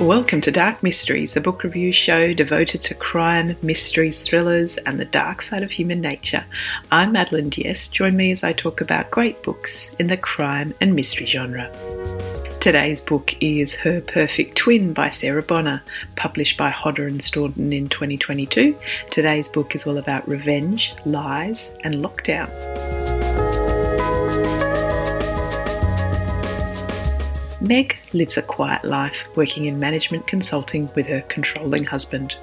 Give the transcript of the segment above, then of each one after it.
Welcome to Dark Mysteries, a book review show devoted to crime, mysteries, thrillers, and the dark side of human nature. I'm Madeline Diaz. Join me as I talk about great books in the crime and mystery genre. Today's book is Her Perfect Twin by Sarah Bonner, published by Hodder and Stoughton in 2022. Today's book is all about revenge, lies, and lockdown. Meg lives a quiet life working in management consulting with her controlling husband.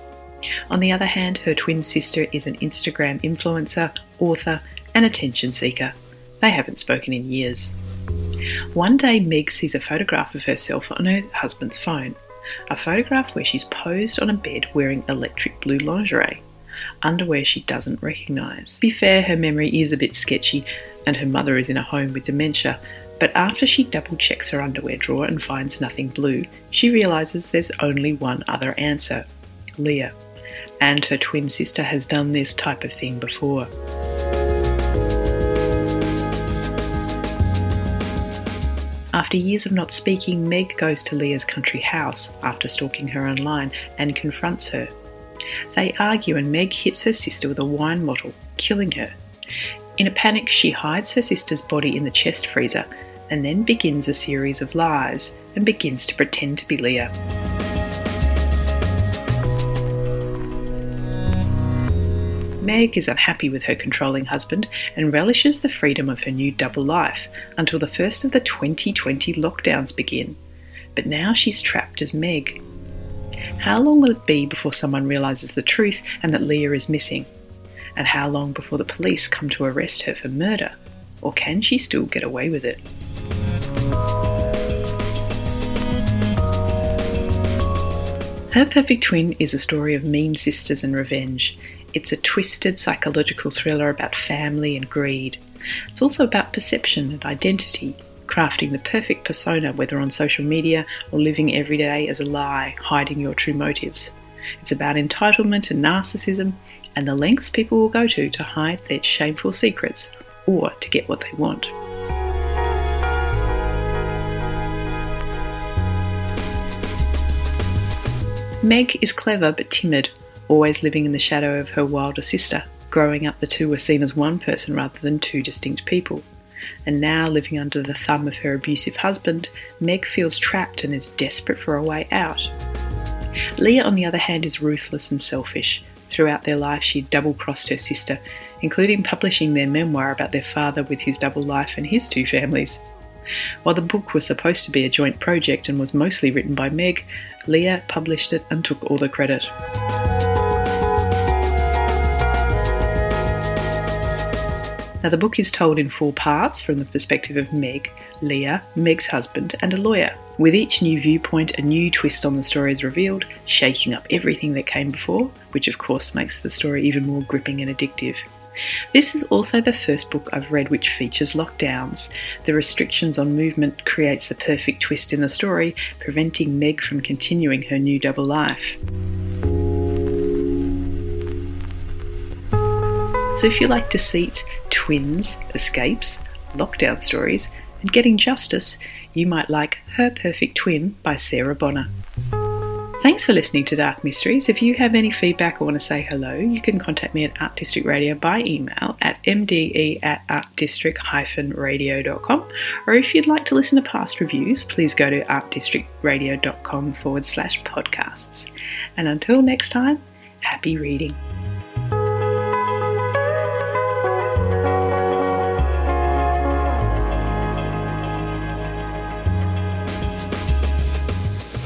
On the other hand, her twin sister is an Instagram influencer, author, and attention seeker. They haven't spoken in years. One day, Meg sees a photograph of herself on her husband's phone. A photograph where she's posed on a bed wearing electric blue lingerie, underwear she doesn't recognise. To be fair, her memory is a bit sketchy, and her mother is in a home with dementia, but after she double checks her underwear drawer and finds nothing blue, she realises there's only one other answer Leah. And her twin sister has done this type of thing before. After years of not speaking, Meg goes to Leah's country house after stalking her online and confronts her. They argue, and Meg hits her sister with a wine bottle, killing her. In a panic, she hides her sister's body in the chest freezer and then begins a series of lies and begins to pretend to be Leah. Meg is unhappy with her controlling husband and relishes the freedom of her new double life until the first of the 2020 lockdowns begin. But now she's trapped as Meg. How long will it be before someone realises the truth and that Leah is missing? And how long before the police come to arrest her for murder? Or can she still get away with it? Her Perfect Twin is a story of mean sisters and revenge. It's a twisted psychological thriller about family and greed. It's also about perception and identity, crafting the perfect persona, whether on social media or living every day as a lie, hiding your true motives. It's about entitlement and narcissism and the lengths people will go to to hide their shameful secrets or to get what they want. Meg is clever but timid, always living in the shadow of her wilder sister. Growing up, the two were seen as one person rather than two distinct people. And now, living under the thumb of her abusive husband, Meg feels trapped and is desperate for a way out. Leah, on the other hand, is ruthless and selfish. Throughout their life, she double crossed her sister, including publishing their memoir about their father with his double life and his two families. While the book was supposed to be a joint project and was mostly written by Meg, Leah published it and took all the credit. Now, the book is told in four parts from the perspective of Meg, Leah, Meg's husband, and a lawyer. With each new viewpoint, a new twist on the story is revealed, shaking up everything that came before, which of course makes the story even more gripping and addictive. This is also the first book I've read which features lockdowns. The restrictions on movement creates the perfect twist in the story, preventing Meg from continuing her new double life. So if you like deceit, twins, escapes, lockdown stories, and getting justice, you might like Her Perfect Twin by Sarah Bonner. Thanks for listening to Dark Mysteries. If you have any feedback or want to say hello, you can contact me at Art District Radio by email at mde at artdistrict-radio.com. Or if you'd like to listen to past reviews, please go to artdistrictradio.com forward slash podcasts. And until next time, happy reading.